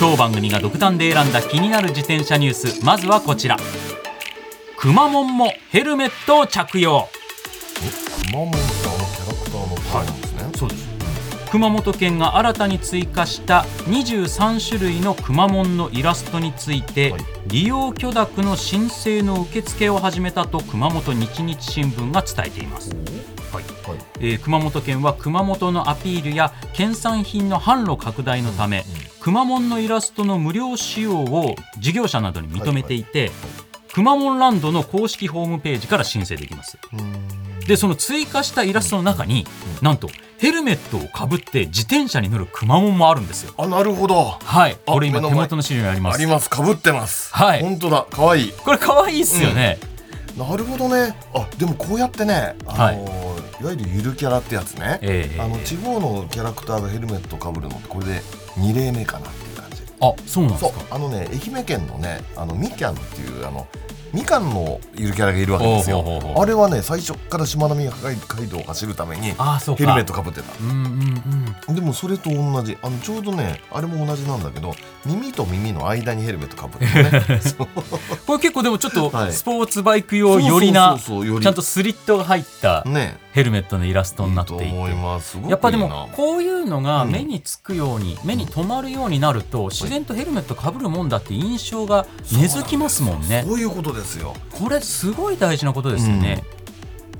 当番組が独断で選んだ気になる自転車ニュース。まずはこちら。くまモンもヘルメットを着用。くまモンさんのキャラクターのタイなんですね、そうです。熊本県が新たに追加した23種類のくまモンのイラストについて、はい。利用許諾の申請の受付を始めたと熊本日日新聞が伝えています、はい。はい。えー熊本県は熊本のアピールや県産品の販路拡大のため、くまモンのイラストの無料使用を事業者などに認めていて、くまモンランドの公式ホームページから申請できます。うーん。でその追加したイラストの中に、なんとヘルメットをかぶって自転車に乗るくまモンもあるんですよ。あなるほど。はい。あこれ今手元の資料にあります。あります。かぶってます。はい。本当だ。可愛い。これ可愛いっすよね、なるほどね。あでもこうやってねあのーい、わゆるゆるキャラってやつね、ええ。あの地方のキャラクターがヘルメットかぶるのってこれで2例目かなっていう感じ。あそうなんでそう。すかあのね愛媛県のねあのみきゃんっていうあのみかんのゆるキャラがいるわけですよ。あれはね最初からしまなみ海道を走るためにあそうか。ヘルメットかぶってた。うんうんうん。でもそれと同じ。あのちょうどねあれも同じなんだけど耳と耳の間にヘルメットかぶってね。これ結構でもちょっとはい。スポーツバイク用よりなちゃんとスリットが入ったね。ヘルメットのイラストになっていて。いいと思います。すごくいいな。やっぱでもこういうのがうん。目につくように、目に留まるようになると自然とヘルメットかぶるもんだって印象が根付きますもんね。そういうことですよ。これすごい大事なことですよね、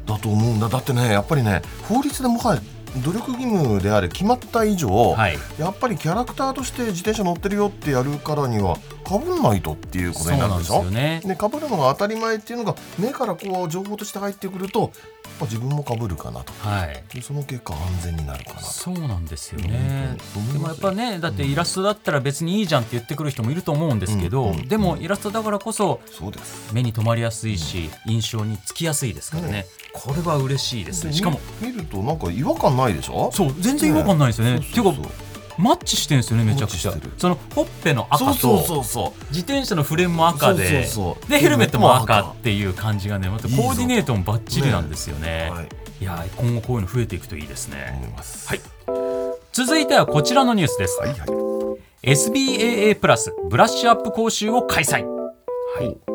だと思うんだ。だってねやっぱりね法律でもはや努力義務であれ決まった以上、はい。やっぱりキャラクターとして自転車乗ってるよってやるからにはかぶんないとっていうことになるですしょ？よね。ね、かぶるのが当たり前っていうのが目からこう情報として入ってくると、まあ、自分もかぶるかなと。はい。でその結果安全になるかなと。そうなんですよね。でもやっぱねだってイラストだったら別にいいじゃんって言ってくる人もいると思うんですけど、でもイラストだからこそそうです。目に留まりやすいし印象につきやすいですからね、これは嬉しいですね。しかも。見るとなんか違和感ないでしょ？そう全然違和感ないですよね。そうそうそうていうかマッチしてるんですよねめちゃくちゃ。そのほっぺの赤とそうそうそう自転車のフレームも赤ででヘルメットも赤っていう感じがねまたコーディネートもバッチリなんですよね。はいいやー今後こういうの増えていくといいです思ね。はい。続いてはこちらのニュースです。はいはい。SBAA プラスブラッシュアップ講習を開催、はい。えー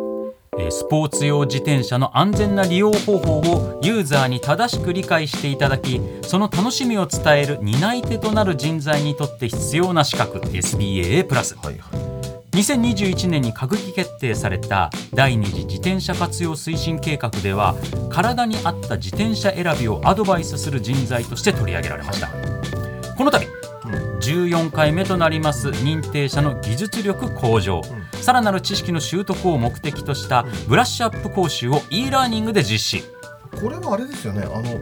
スポーツ用自転車の安全な利用方法をユーザーに正しく理解していただきその楽しみを伝える担い手となる人材にとって必要な資格 SBAA プラス。はいはい。2021年に閣議決定された第二次自転車活用推進計画では体に合った自転車選びをアドバイスする人材として取り上げられました。この度14回目となります認定者の技術力向上、さらなる知識の習得を目的としたブラッシュアップ講習を e ラーニングで実施。これはあれですよね。あの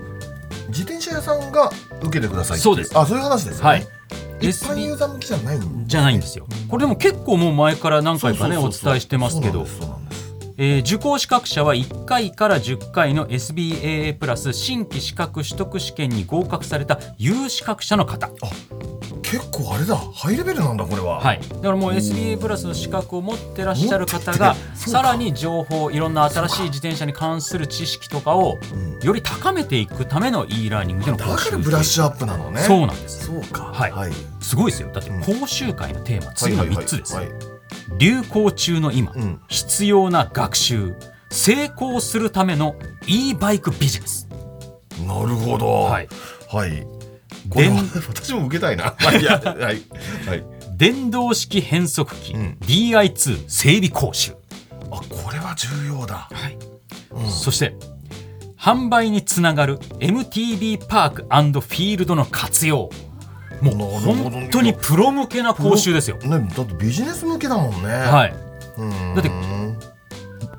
自転車屋さんが受けてくださいそうです。あそういう話ですよね、はい。一般ユーザー向きじゃないんじゃないんですよ。これでも結構もう前から何回かねお伝えしてますけど。えー受講資格者は1回から10回の SBAA プラス新規資格取得試験に合格された有資格者の方、結構あれだ。ハイレベルなんだこれは。はい、だからもう SBA プラスの資格を持ってらっしゃる方がさらに情報いろんな新しい自転車に関する知識とかをうん。より高めていくための e ラーニングでのだ講習からブラッシュアップなのね。そうなんですそうか。はい。はい。すごいですよ。だってうん。講習会のテーマ次の3つです、はいはい。はい流行中の今、うん。必要な学習成功するための e バイクビジネス。なるほど。はい。はいこれは電私も受けたいな。は いいやはい。はい。電動式変速機、うん。DI2 整備講習、あこれは重要だ。はい。うん。そして販売につながる MTB パークフィールドの活用。もう本当にプロ向けな講習ですよ。ねだってビジネス向けだもんね。はい、うん。だって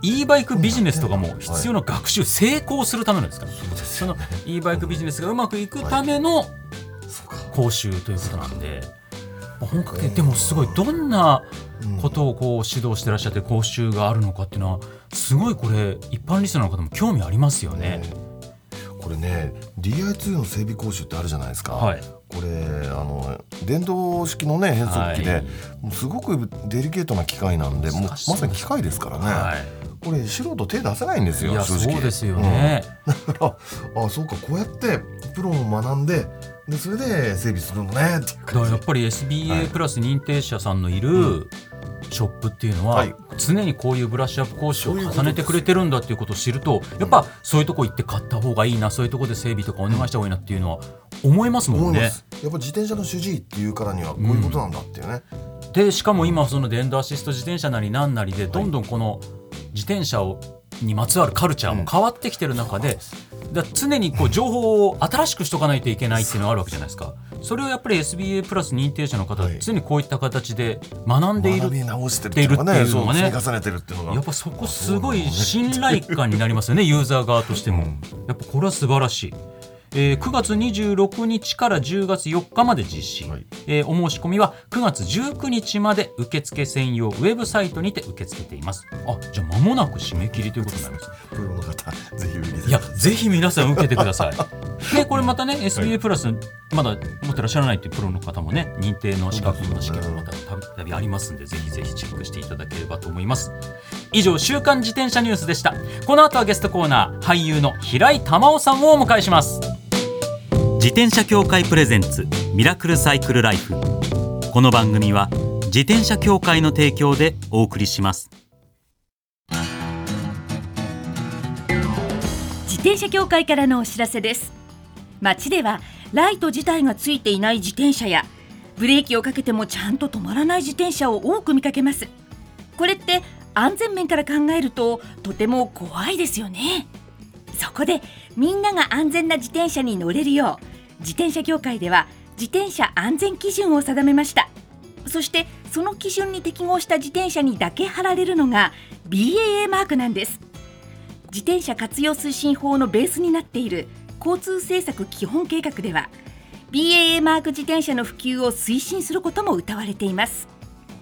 e バイクビジネスとかも必要な学習、成功するためなんですから。その e バイクビジネスがうまくいくための講習ということなんで。ぱ本格的でもすごいどんなことをこう指導してらっしゃって講習があるのかっていうのはすごいこれ一般リスナーの方も興味ありますよね。これね DI2 の整備講習ってあるじゃないですか、はいこれあの電動式のね変速機で、はい。もうすごくデリケートな機械なんでもうまさに機械ですからね、はい。これ素人手出せないんですよ正直。そうですよね。だからあそうかこうやってプロを学んででそれで整備するのねっていうだから感じやっぱりは SBA い。プラス認定者さんのいるショップっていうのは、はい。常にこういうブラッシュアップ講習を重ねてくれてるんだっていうことを知るとやっぱそういうとこ行って買った方がいいなそういうとこで整備とかお願いした方がいいなっていうのは思いますもんね。やっぱ自転車の主治医っていうからにはこういうことなんだっていうね、でしかも今その電動アシスト自転車なりなんなりでどんどんこの自転車をにまつわるカルチャーも変わってきてる中で、だから常にこう情報を新しくしとかないといけないっていうのがあるわけじゃないですか。それをやっぱり SBA プラス認定者の方ははい。常にこういった形で学んでいる学び直してるっていうのがねっていうのがね重ねてるっていうのが。やっぱそこすごい信頼感になりますよねユーザー側としても、やっぱこれは素晴らしい、えー9月26日から10月4日まで実施、はい。えーお申し込みは9月19日まで受付専用ウェブサイトにて受け付けています。あじゃあ間もなく締め切りということになります。プロの方ぜひい。やぜひ皆さん受けてください。でこれまたね SBA プラスまだ持ってらっしゃらないというプロの方もね認定の資格の試験もまたたびたびありますんでぜひぜひチェックしていただければと思います。以上週刊自転車ニュースでした。この後はゲストコーナー俳優の平井珠緒さんをお迎えします自転車協会プレゼンツミラクルサイクルライフ。この番組は自転車協会の提供でお送りします。自転車協会からのお知らせです。街ではライト自体がついていない自転車やブレーキをかけてもちゃんと止まらない自転車を多く見かけます。これって安全面から考えるととても怖いですよね。そこでみんなが安全な自転車に乗れるよう自転車協会では自転車安全基準を定めました。そしてその基準に適合した自転車にだけ貼られるのが BAA マークなんです。自転車活用推進法のベースになっている交通政策基本計画では BAA マーク自転車の普及を推進することも謳われています。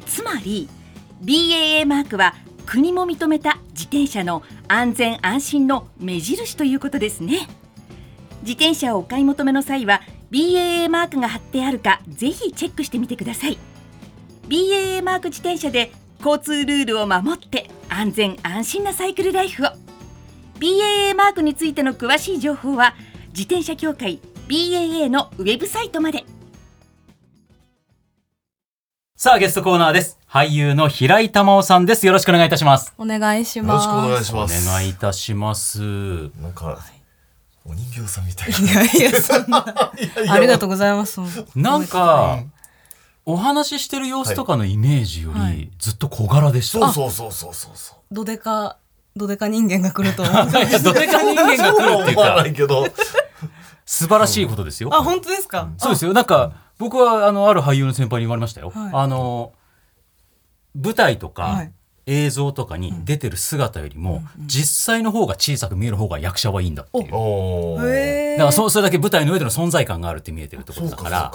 つまり BAA マークは国も認めた自転車の安全安心の目印ということですね。自転車をお買い求めの際は BAA マークが貼ってあるかぜひチェックしてみてください。BAA マーク自転車で交通ルールを守って安全安心なサイクルライフを。BAA マークについての詳しい情報は自転車協会 BAA のウェブサイトまで。さあゲストコーナーです。俳優の平井珠緒さんです。よろしくお願いいたします。お願いしよろます。しくお願いしおます。願いいたします。なんか、お人形さんみたいいやいや、そんな。ありがとうございます。なんか、お話ししてる様子とかのイメージよはいりずっと小柄でした。そうそうそうそうそうそうどでか、どでか人間が来ると思う。いや どでか人間が来るっていう思わなかいけど素晴らしいことですよ。あ、本当ですか？そうですよ。なんか僕はあのある俳優の先輩に言われましたよ。はいあの舞台とか、はい映像とかに出てる姿よりも、実際の方が小さく見える方が役者はいいんだっていう。だからそそれだけ舞台の上での存在感があるって見えてるってことだから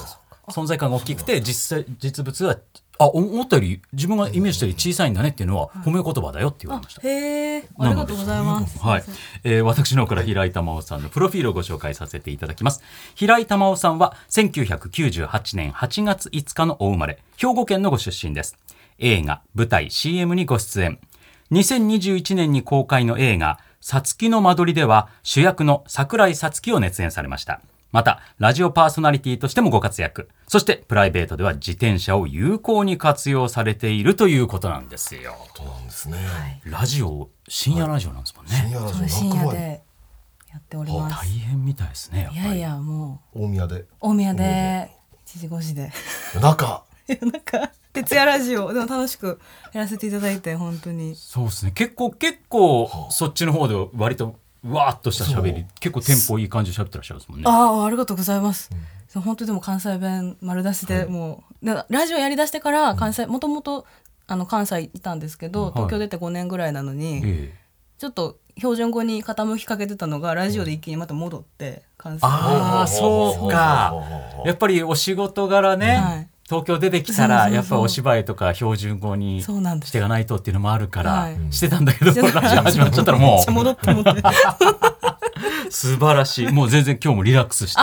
存在感が大きくて実際実物はあ思ったより自分がイメージしたより小さいんだねっていうのは褒め言葉だよって言われました。へえ、ありがとうございます。はい、えー私の方から平井珠緒さんのプロフィールをご紹介させていただきます。平井珠緒さんは1998年8月5日のお生まれ兵庫県のご出身です映画舞台 CM にご出演。2021年に公開の映画「さつきの間取り」では主役の桜井さつきを熱演されました。またラジオパーソナリティとしてもご活躍。そしてプライベートでは自転車を有効に活用されているということなんですよ。そうなんですね、ラジオ深夜ラジオなんですもんね、深夜ラジオ。そう深夜でやっておりま大す。変みたいですねやっぱり。いやいや、も大宮で。う、大宮で、1時5時で。中。いや、なんか、徹夜ラジオ、でも楽しくやらせていただいて、本当に。そうですね。結構結構そっちの方で割とわーっとした喋り。結構テンポいい感じで喋ってらっしゃるんですもんね。ああ、ありがとうございます。そう本当でも関西弁丸出しで、もう、なんかラジオやりだしてから関西、もともと、あの関西いたんですけど、はい。東京出て5年ぐらいなのに、ええ。ちょっと標準語に傾きかけてたのがラジオで一気にまた戻って関西。ああそうか。やっぱりお仕事柄ね、はい東京出てきたらやっぱお芝居とか標準語にしていかないとっていうのもあるから、はい。してたんだけどしてたラジオ始まっちゃったらもう。素晴らしい。もう全然今日もリラックスして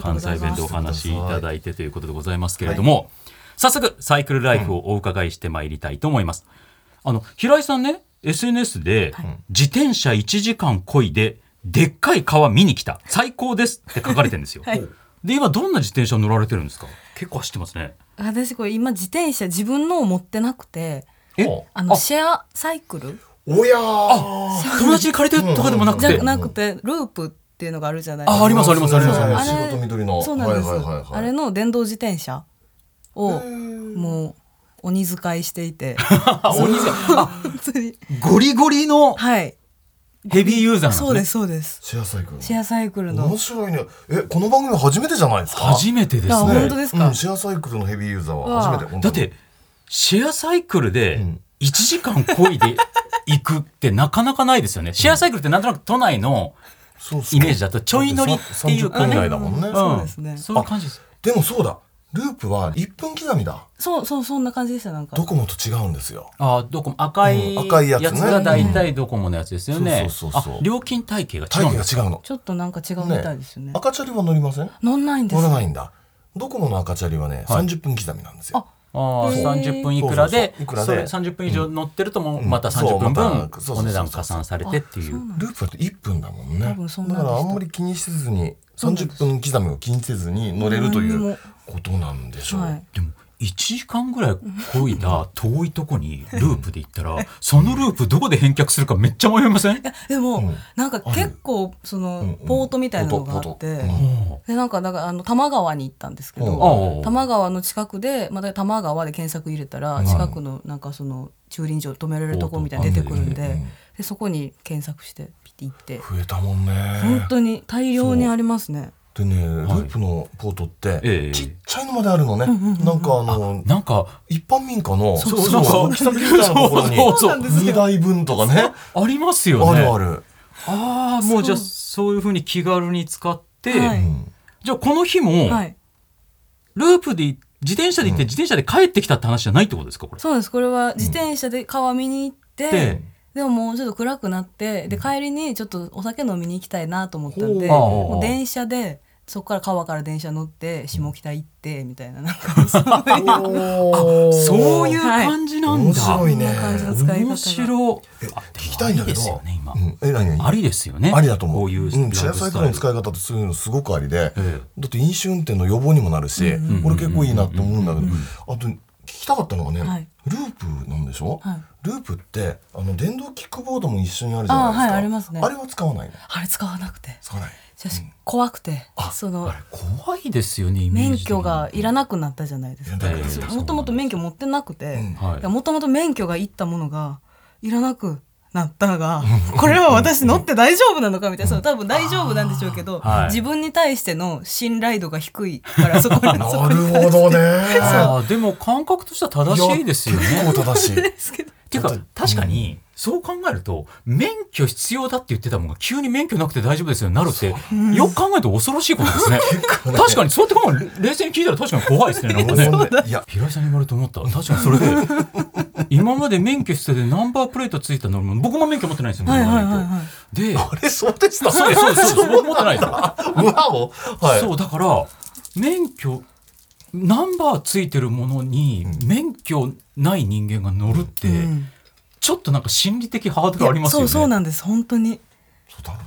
関西弁でお話しいただいてということでございますけれども、早速サイクルライフをお伺いしてまいりたいと思います。あの平井さんね SNS で、自転車1時間漕いででっかい川見に来た。最高ですって書かれてるんですよ。はい。で今どんな自転車乗られてるんですか？結構走ってますね。私これ今自転車自分のを持ってなくてえ？あのシェアサイクル？おやー。友達に借りてるとかでもなくて、じゃなくてループっていうのがあるじゃないですか。あありますありますあります。あれ緑の。そうなんです、はいはいはいはい。あれの電動自転車をもう鬼使いしていて。あお兄さんあ本当に。ゴリゴリのはいヘビーユーザーなんですね。そうですそうです。シェアサイクルシェアサイクルの。面白いね。えこの番組初めてじゃないですか？初めてですあね。本当ですか？うん、シェアサイクルのヘビーユーザーは初めて。本当に。だってシェアサイクルでん。1時間漕いで行くってなかなかないですよね。シェアサイクルってなんとなく都内のイメージだとちょい乗りっていうかね。30分ぐらいだもんね、うん。そうですね。そういう感じです。でもそうだループは1分刻みだ。そうそうそんな感じでしたなんか。ドコモと違うんですよ。あドコモ。赤いうん赤いやつね。やつが大体ドコモのやつですよね。そうそうそうそう。あ料金体系が違体うんですか？系が違うの。ちょっとなんか違うみたいですよね。赤チャリは乗りません？乗んないんです。乗らないんだ。ドコモの赤チャリはね、はい。30分刻みなんですよ。ああへー。30分いくらでそうそうそう。いくらで。それ30分以上乗ってるともううん。また30分分お値段加算されてっていう。ループだって1分だもんね。多分そんだからあんまり気にせずに30分刻みを気にせずに乗れるということなんでしょう、はい。でも1時間ぐらい漕いだ遠いとこにループで行ったら そのループどこで返却するかめっちゃ迷いません？いやでも、うん。なんか結構その、ポートみたいなのがあって、でなんかだからあの多摩川に行ったんですけど、多摩川の近くでまた多摩川で検索入れたら、はい。近くのなんかその駐輪場止められるとこみたいなの出てくるんで,、でそこに検索してピッて行って、増えたもんね。本当に大量にありますね。でね、ループのポートって、ええ。ちっちゃいのまであるのね、なんかあのなんか一般民家のそうそうそう。そうそうそうなんですよ。2台分とかね。ありますよね。あるある、ああもうじゃあそう。いうふうに気軽に使って、じゃあこの日も、はい、ループで自転車で行って自転車で帰ってきたって話じゃないってことですかこれ。そうです。これは自転車で川見に行って、ででももうちょっと暗くなってで帰りにちょっとお酒飲みに行きたいなと思ったんでもう電車でそこから川から電車乗って下北行ってみたいななんか そういうそういう感じなん面だ、白い。ねこんな感じの使い。方が面白えあ聞きたいんだけど。ありですよね今、うん。え何何？ありですよね。ありだと思う。こういううん、シェアサイクルの使いい方ってそういうのすごくありで、えだって飲酒運転の予防にもなるし、んこれ結構いいなって思うんだけど、あと聞きたかったのがね、はい。ループなんでしょ、はい。ループってあの電動キックボードも一緒にあるじゃないですか。あはいありますね。あれは使わないの？あれ使わなくて。使わない。私怖くてそのあれ怖いですよね免許がいらなくなったじゃないですか。もともと免許持ってなくてもともと免許がいったものがいらなくなったがこれは私乗って大丈夫なのかみたいなそう多分大丈夫なんでしょうけど、はい。自分に対しての信頼度が低いから そこにそこなるに対して。ほどねでも感覚としては正しいですよね。結構正しいですけど。っていうか確かにそう考えると免許必要だって言ってたものが急に免許なくて大丈夫ですよなるってよく考えると恐ろしいことですね。確かにそうやって考える冷静に聞いたら確かに怖いですねなんかね。いや平井さんに言われると思った。確かにそれで今まで免許しててナンバープレートついた乗り物僕も免許持ってないんですよはいはいはいはい。であれそうでした？そうですそうです。僕持ってないですよ。うわおはい。そうだから免許ナンバーついてるものに免許ない人間が乗るって、うん。ちょっとなんか心理的ハードルありますよね。そうそうなんです。本当に。そうだろ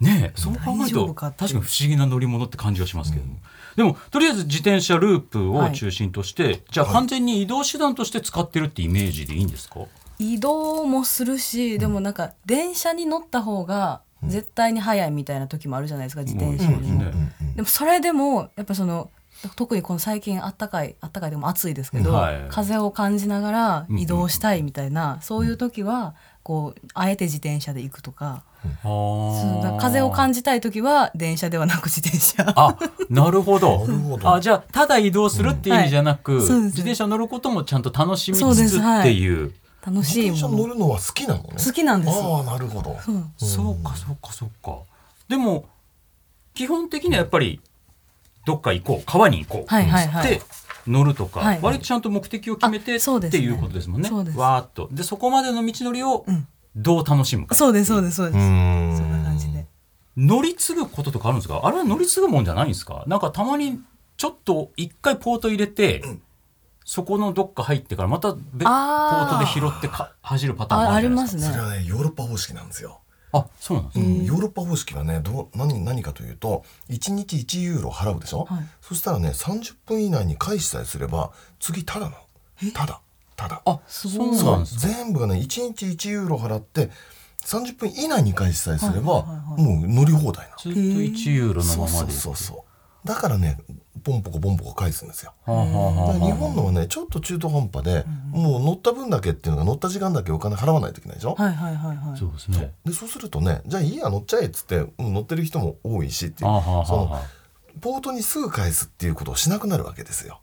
うね。ねえそう考えると確かに不思議な乗り物って感じがしますけれども、でもとりあえず自転車ループを中心として、じゃあ完全に移動手段として使ってるってイメージでいいんですか、移動もするしでもなんか電車に乗った方が絶対に早いみたいな時もあるじゃないですか自転車よりも。うん。うん。でもそれでもやっぱその特にこの最近あったかいあったかいでも暑いですけど、はい。風を感じながら移動したいみたいな、そういう時はこうあえて自転車で行くとか,、そうだから風を感じたい時は電車ではなく自転車。あなるほど。なるほど。あじゃあただ移動するっていう意味じゃなく、はいそうです。自転車乗ることもちゃんと楽しみそうつつです。はい。っていう。楽しい自転車もの乗るのは好きなのね。好きなんです。ああなるほど。う。んそうかそうかそうか。でも基本的にはやっぱりどっか行こう川に行こうはいはいはい。で乗るとか、はい割とちゃんと目的を決めて、っていうことですもんね。わーっと。でそこまでの道のりをうん。どう楽しむか、そうですそうですそうです、ん。そんな感じで。乗り継ぐこととかあるんですか？あれは乗り継ぐもんじゃないんですか？なんかたまにちょっと一回ポート入れて、そこのどっか入ってからまた別ポあー。ートで拾ってか走るパターンもあああるじゃないですか。りますね。それはねヨーロッパ方式なんですよ。あそうなんですね、うんヨーロッパ方式はねどう何何かというと1日1ユーロ払うでしょ、はい。そしたらね30分以内に返しさえすれば次ただなのただ。ただ。あすそうごいなんですか。全部がね1日1ユーロ払って30分以内に返しさえすれば、はいはいはいはい。もう乗り放題なの。ずっと1ユーロのそう。そうままでそうそう。だからねポンポコポンポコ返すんですよ。日本のはねちょっと中途半端で、もう乗った分だけっていうのが乗った時間だけお金払わないといけないでしょ、はいはいはいはい。そうですね。でそうするとねじゃあいいや乗っちゃえっつって、うん乗ってる人も多いしっていうそのはあポートにすぐ返すっていうことをしなくなるわけですよ。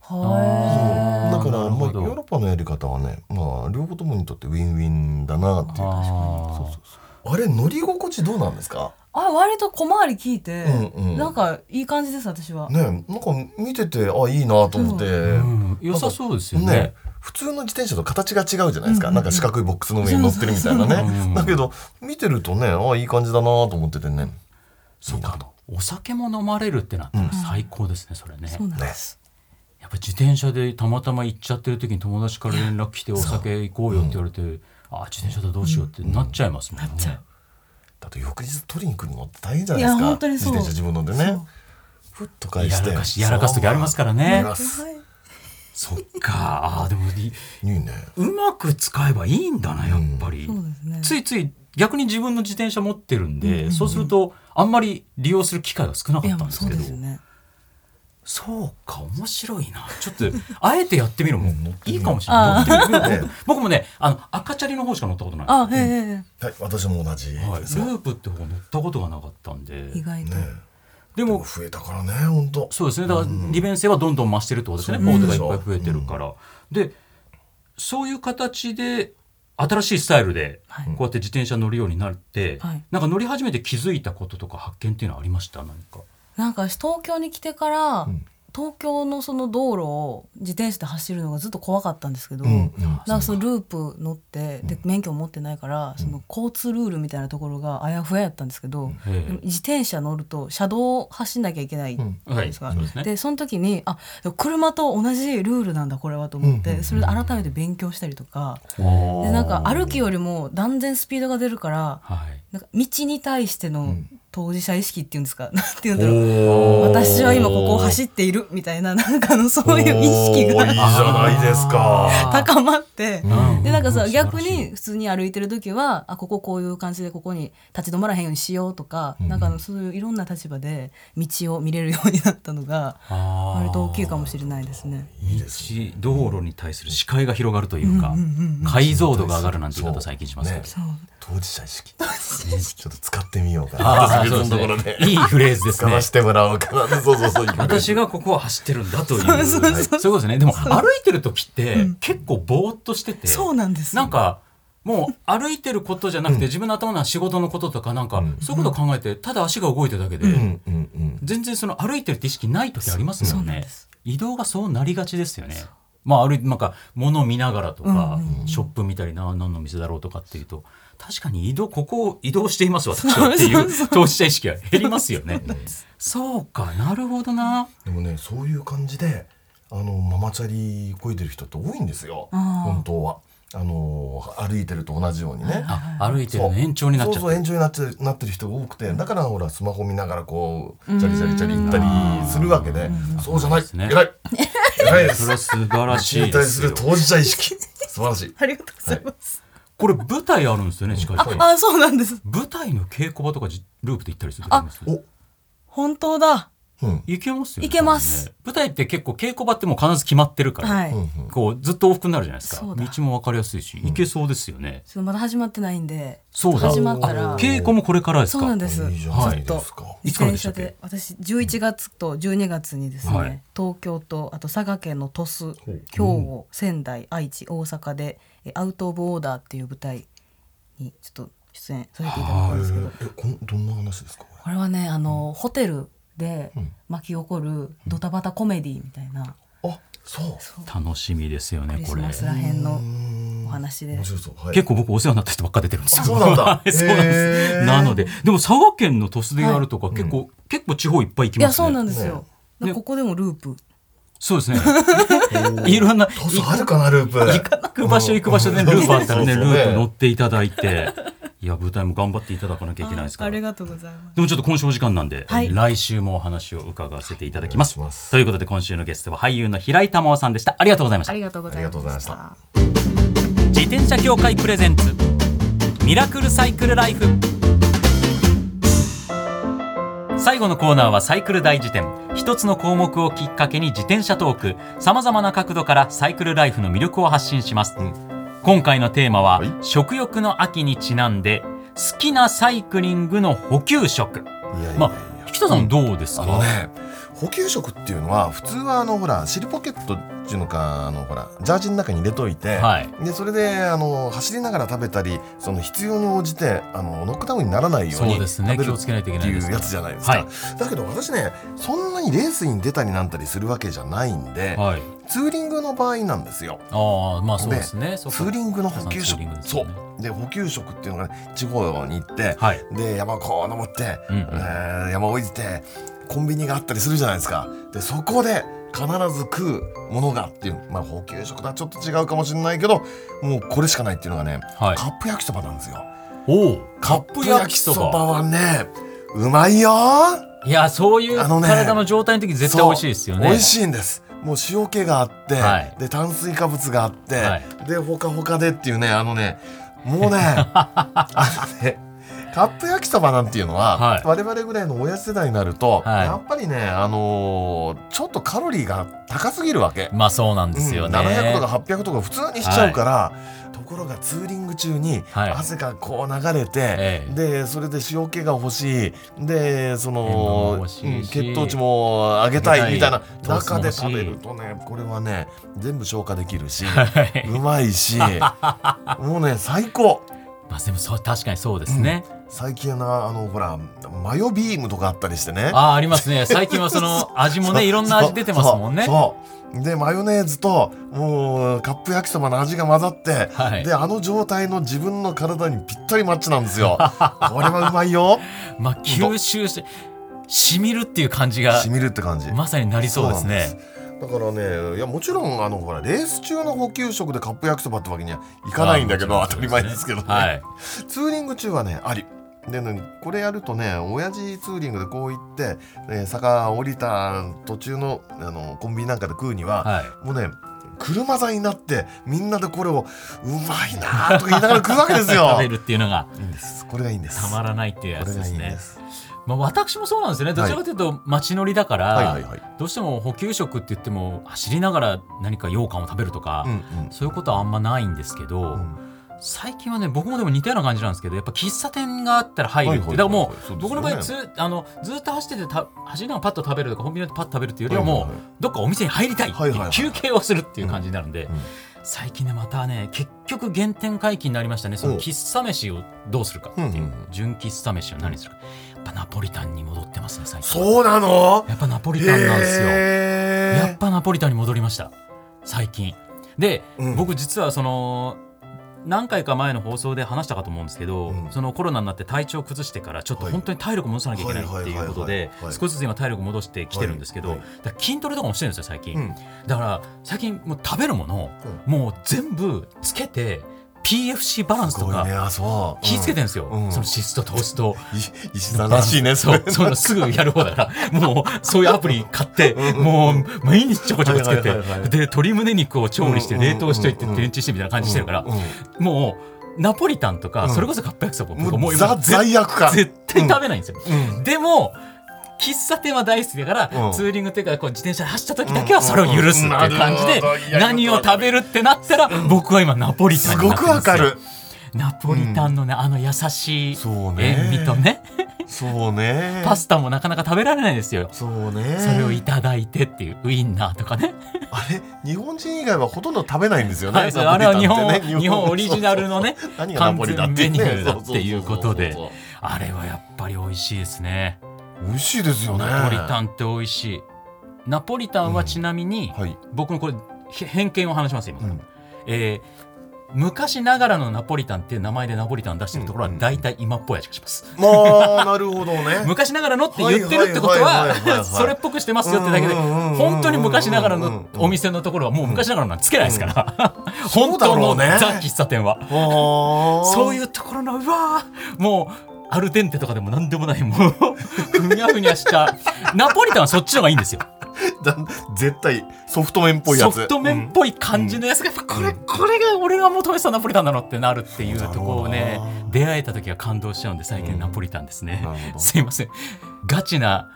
はだから、まあ、ヨーロッパのやり方はね、まあ、両方ともにとってウィンウィンだなっていう。そうそうそう。あれ乗り心地どうなんですか？あ割と小回り聞いて、うんうん。なんかいい感じです私は、ねなんか見ててあいいなと思って、うん。良さそうですよね。ね普通の自転車と形が違うじゃないですか、なんか四角いボックスの上に乗ってるみたいなね。だけど見てるとねあいい感じだなと思っててね。そうか。お酒も飲まれるってなったら最高ですね、それね。そうなんです、やっぱ自転車でたまたま行っちゃってる時に友達から連絡来てお酒行こうよって言われて、あ自転車だどうしようってなっちゃいますもんね、だって翌日取りに来るのって大変じゃないですか。いや本当にそう。自転車自分のでね。ふっと返して。やらかしやらかす時ありますからね。そっか。あーでもいいいね。うまく使えばいいんだなやっぱり、そうですね。ついつい逆に自分の自転車持ってるんで、そうするとあんまり利用する機会が少なかったんですけどそうか面白いな。ちょっとあえてやってみるも乗ってみよう。いいかもしれない乗ってみるね。僕もねあの赤チャリの方しか乗ったことない。あへえへはい私も同じはい、ループって方乗ったことがなかったんで。え意外と、ねでも増えたからね本当そうですね。だから利便性はどんどん増してるってことですね、ポートがいっぱい増えてるから、でそういう形で新しいスタイルではい。こうやって自転車乗るようになって、はい。なんか乗り始めて気づいたこととか発見っていうのはありました？何かなんか東京に来てから、ん。東京のその道路を自転車で走るのがずっと怖かったんですけど、うん。うんなんかそのループ乗ってで免許持ってないから、その交通ルールみたいなところがあやふややったんですけど、自転車乗ると車道を走んなきゃいけないじゃないですか。はい。ですね。でその時にあ車と同じルールなんだこれはと思って、それで改めて勉強したりとか、でなんか歩きよりも断然スピードが出るからはい。なんか道に対しての当事者意識っていうんですか、なんていうんだろう。私は今ここを走っているみたいななんかのそういう意識おーいいじがゃないですか。高まって、うんでなんかさうん逆に普通に歩いてる時はあこここういう感じでここに立ち止まらへんようにしようとか、なんかあのそういういろんな立場で道を見れるようになったのが割と大きいかもしれないですね。道道路に対する視界が広がるというか、解像度が上がるなんて言い方最近しますけど、当事者意識。ちょっと使ってみようかあな。あそうです別のところで。ね。いいフレーズですね。使わせてもらおうかなそうそうそう。私がここを走ってるんだという。そういうことですね。でも歩いてる時って結構ぼーっとしてて、そうなんです。なんかもう歩いてることじゃなくて、自分の頭の中仕事のこととかなんか、そういうことを考えてただ足が動いてるだけで、うんうんうん。全然その歩いてるって意識ない時ありますもんね。移動がそうなりがちですよね。まあ歩いなんか物を見ながらとか、ショップ見たりな何の店だろうとかっていうと確かに移動ここを移動しています私はっていう当事者意識が減りますよね。そうかなるほどな。でもねそういう感じであのママチャリこいでる人って多いんですよ。本当は。あの歩いてると同じようにね。あ歩いてるの延長になっちゃう延長になっちゃなってる人が多くてだからほらスマホ見ながらこうチャリチャリチャリ行ったりするわけで。そうじゃない。ね。偉い。偉いです。それは素晴らしいですよ。る当事者意識。素晴らしい。ありがとうございます。これ舞台あるんですよね近いはいあそうなんです。舞台の稽古場とかじループで行ったりする時あります？お本当だ。うん。行けますよね行けます。ね。舞台って結構稽古場ってもう必ず決まってるから、はい。うんこうずっと往復になるじゃないですか。道も分かりやすいし行けそうですよね、ちょっとまだ始まってないんで。そうだ。始まったら。あ稽古もこれからですか？そうなんです。いいじゃないちょっとですか。い。つからでしたっけ？私11月と12月にですね、はい。東京とあと佐賀県の鳥栖う。兵庫仙台愛知大阪でえアウト・オブ・オーダーっていう舞台にちょっと出演させていただくんですけど。えこんどんな話ですか？ここれはねあのホテルでうん。巻き起こるドタバタコメディみたいな。れあそう。楽しみですよクねこれ。リスマスらへんのうん。お話で。はい、結構僕お世話になった人ばっか出てるんですよ。そうなんだ。は いそうなんです。なので、でも佐賀県の鳥栖でやるとか、結構、結構地方いっぱい行きいやますね。そうなんですよ、ね。ここでもループそうですね。いろんな、トスあるかなループ。行かなく場所行く場所でループあったらね、ループ乗っていただいて、いや、舞台も頑張っていただかなきゃいけないですから。ありがとうございます。でもちょっと今週お時間なんで、はい。来週もお話を伺わせていただきます。お願い。しますということで今週のゲストは俳優の平井珠緒さんでした。ありがとうございました。あ。りがとうございました。自転車協会プレゼンツミラクルサイクルライフ最後のコーナーはサイクル大辞典。一つの項目をきっかけに自転車トーク。さまざまな角度からサイクルライフの魅力を発信します、うん今回のテーマは、はい。食欲の秋にちなんで好きなサイクリングの補給食。いやいやいや。まあ引田さんどうですか、ね補給食っていうのは普通はあのほら尻ポケットっていうのかあのほらジャージの中に入れといて、はい。でそれであの走りながら食べたりその必要に応じてあのノックダウンにならないようにですね。食べる気をつけないといけってないうやつじゃないですか、はい。だけど私ねそんなにレースに出たりなんたりするわけじゃないんで、はい。ツーリングの場合なんですよ。ああまあそうですね。ツーリングの補給食。ね。そう。で補給食っていうのが、ね、地方に行って、はい。で山をこう登って、うんうん。えー山を降りてコンビニがあったりするじゃないですか。でそこで必ず食うものがっていうまあ補給食とはちょっと違うかもしれないけどもうこれしかないっていうのがね、はい。カップ焼きそばなんですよ。おおカップ焼きそば。はねうまいよ。いやそういうあのね体の状態の時絶対美味しいですよね。美味しいんです。もう塩気があって、はい。で炭水化物があって、はい。でほかほかでっていうねあのねもうね あのねカップ焼きそばなんていうのは、はい。我々ぐらいの親世代になると、はい。やっぱりねあのーちょっとカロリーが高すぎるわけ。まあそうなんですよね、うん700とか800とか普通にしちゃうから、ところがツーリング中にはい。汗がこう流れて、ええ。でそれで塩気が欲しい。でその、うん血糖値も上げたいみたいな中で食べるとねこれはね全部消化できるしはい。うまいし。もうね最高。まあでもそう確かにそうですね、最近はなあのほらマヨビームとかあったりしてね。ああありますね。最近はその 味もねいろんな味出てますもんね。そう。でマヨネーズともうカップ焼きそばの味が混ざって、はい。であの状態の自分の体にぴったりマッチなんですよ。これはうまいよ。まあ吸収してしみるっていう感じがしみるって感じ。まさになりそうですね。だからねいやもちろんあのほらレース中の補給食でカップ焼きそばってわけにはいかないんだけどあー当たり前ですけどね、はい。ツーリング中はねありでねこれやるとね親父ツーリングでこう行って、えー坂降りた途中のあのコンビニなんかで食うには、はい。もうね車座になってみんなでこれをうまいなとか言いながら食うわけですよ。食べるっていうのがいいんです。これがいいんです。たまらないっていうやつですね。まあ、私もそうなんですよね。どちらかというと街乗りだから、どうしても補給食って言っても走りながら何か羊羹を食べるとか、そういうことはあんまないんですけど、うん最近はね僕もでも似たような感じなんですけどやっぱ喫茶店があったら入るって。だからもう僕の場合ずあのずっと走っててた走りながらパッと食べるとかコンビニでパッと食べるっていうよりはもう、どっかお店に入りたい休憩をするっていう感じになるんで、うん最近ねまたね結局原点回帰になりましたねそのお喫茶飯をどうするかっていう、うん純喫茶飯を何するか。やっぱナポリタンに戻ってますね最近。そうなの？やっぱナポリタンなんですよ。やっぱナポリタンに戻りました。最近。で、うん。僕実はその何回か前の放送で話したかと思うんですけど、うん。そのコロナになって体調崩してからちょっとはい。本当に体力戻さなきゃいけないっていうことで少しずつ今体力戻してきてるんですけど、筋トレとかもしてるんですよ最近、うん。だから最近もう食べるものをもう全部つけて PFC バランスとか気ぃつけてるんですよ、うん。その脂質と糖質と。い石田らしいねそう、そのすぐやる方だから、もうそういうアプリ買って、もう毎日ちょこちょこつけてはいはいはいは、いで、鶏胸肉を調理して冷凍しといて電池してみたいな感じしてるからもうナポリタンとか、うんそれこそカップ焼きそば、僕もう今罪悪感絶対食べないんですよ。うんでも、喫茶店は大好きだから、うん。ツーリングっていうかこう自転車で走った時だけはそれを許すっていう感じで何を食べるってなったら僕は今ナポリタンになってますよ。わかる。ナポリタンのねあの優しいそうね。塩味とね。そうね。パスタもなかなか食べられないですよ。そうね。それをいただいてっていうウインナーとかね。あれ？日本人以外はほとんど食べないんですよね、はい、あれは日本、日本。オリジナルのね何がナ完ポリタンって全メねニューだっていうことであれはやっぱり美味しいですね。美味しいですよね。ナポリタンって美味しい。ナポリタンはちなみに、はい。僕のこれへ偏見を話しますよ今、うん。えー昔ながらのナポリタンっていう名前でナポリタン出してるところはうん。うん大体今っぽい味がします、まあなるほどね。昔ながらのって言ってるってことはそれっぽくしてますよってだけでうんうんうんうん本当に昔ながらのお店のところはもう昔ながらなんつけないですから、本当のザ喫茶店は。そそういうところのうわーもうアルデンテとかでも何でもないもう ふにゃふにゃした。ナポリタンはそっちの方がいいんですよ。だ絶対ソフト麺っぽいやつ。ソフト麺っぽい感じのやつがやっぱこれ、これが俺が求めてたナポリタンだろってなるっていうところをね出会えた時は感動しちゃうんで最近ナポリタンですね、なるほど。すいません。ガチな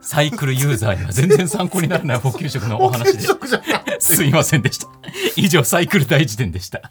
サイクルユーザーには全然参考にならない補給食のお話で。食じゃない。すいませんでした。以上サイクル大辞典でした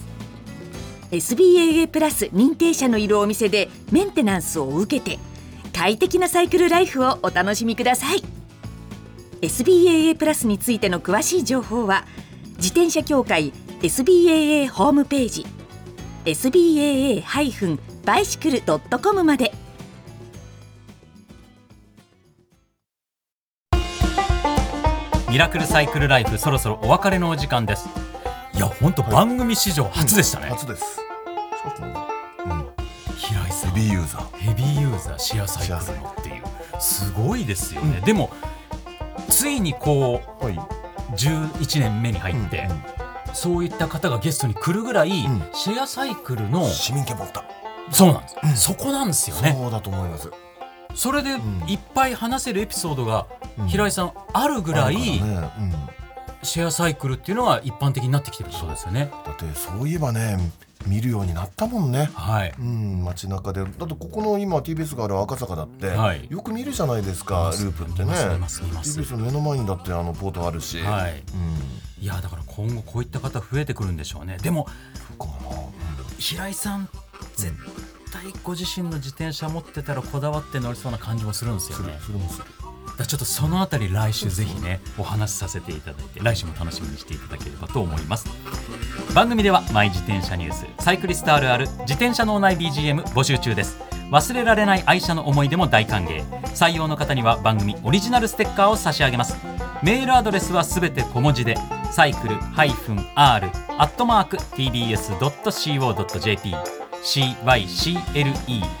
SBAA プラス認定者のいるお店でメンテナンスを受けて快適なサイクルライフをお楽しみください。SBAA プラスについての詳しい情報は自転車協会 SBAA ホームページ SBAA-bicycle.com まで。ミラクルサイクルライフそろそろお別れのお時間です。いや本当番組史上初でしたね、初です平井さん。ヘビーユーザー。ヘビーユーザーシェアサイクルのっていう。すごいですよね、でもついにこうはい。11年目に入って、そういった方がゲストに来るぐらい、ん。シェアサイクルの市民権持った。そうなんです、そこなんですよね。そうだと思います。それでん。いっぱい話せるエピソードが、うん。平井さんあるぐらい、あるからね。うんシェアサイクルっていうのが一般的になってきてるってことです。よね。だってそういえばね見るようになったもんね。はい。うん街中で。だってここの今 TBS がある赤坂だって、はい。よく見るじゃないですかループってね。TBS の目の前にだってあのポートあるし、はい。うん。いやだから今後こういった方増えてくるんでしょうね。でも平井さん絶対ご自身の自転車持ってたらこだわって乗りそうな感じもするんですよするねするだかちょっとそのあたり来週ぜひねお話しさせていただいて来週も楽しみにしていただければと思います。番組ではマイ自転車ニュースサイクリストあるある自転車脳内 BGM 募集中です。忘れられない愛車の思い出も大歓迎。採用の方には番組オリジナルステッカーを差し上げます。メールアドレスはすべて小文字でサイクル -r アットマーク tbs.co.jp cycle